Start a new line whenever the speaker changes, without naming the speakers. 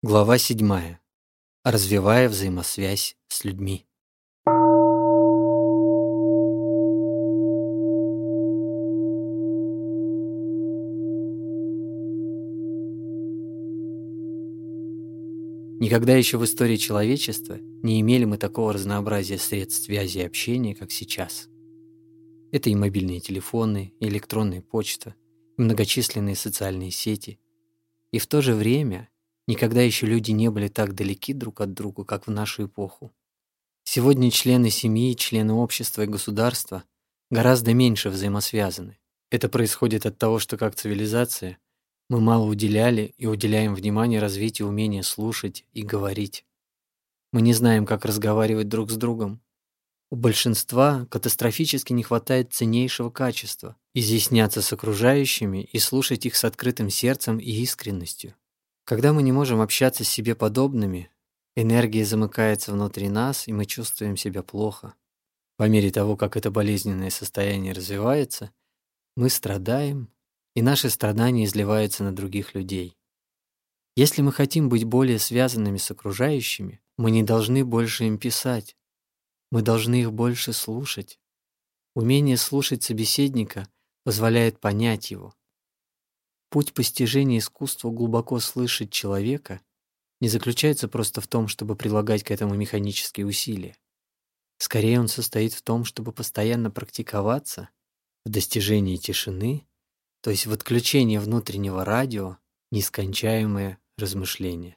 Глава 7. Развивая взаимосвязь с людьми. Никогда еще в истории человечества не имели мы такого разнообразия средств связи и общения, как сейчас. Это и мобильные телефоны, и электронная почта, и многочисленные социальные сети. И в то же время Никогда еще люди не были так далеки друг от друга, как в нашу эпоху. Сегодня члены семьи, члены общества и государства гораздо меньше взаимосвязаны. Это происходит от того, что как цивилизация мы мало уделяли и уделяем внимание развитию умения слушать и говорить. Мы не знаем, как разговаривать друг с другом. У большинства катастрофически не хватает ценнейшего качества – изъясняться с окружающими и слушать их с открытым сердцем и искренностью. Когда мы не можем общаться с себе подобными, энергия замыкается внутри нас, и мы чувствуем себя плохо. По мере того, как это болезненное состояние развивается, мы страдаем, и наши страдания изливаются на других людей. Если мы хотим быть более связанными с окружающими, мы не должны больше им писать. Мы должны их больше слушать. Умение слушать собеседника позволяет понять его, Путь постижения искусства глубоко слышать человека не заключается просто в том, чтобы прилагать к этому механические усилия. Скорее он состоит в том, чтобы постоянно практиковаться в достижении тишины, то есть в отключении внутреннего радио, нескончаемое размышление.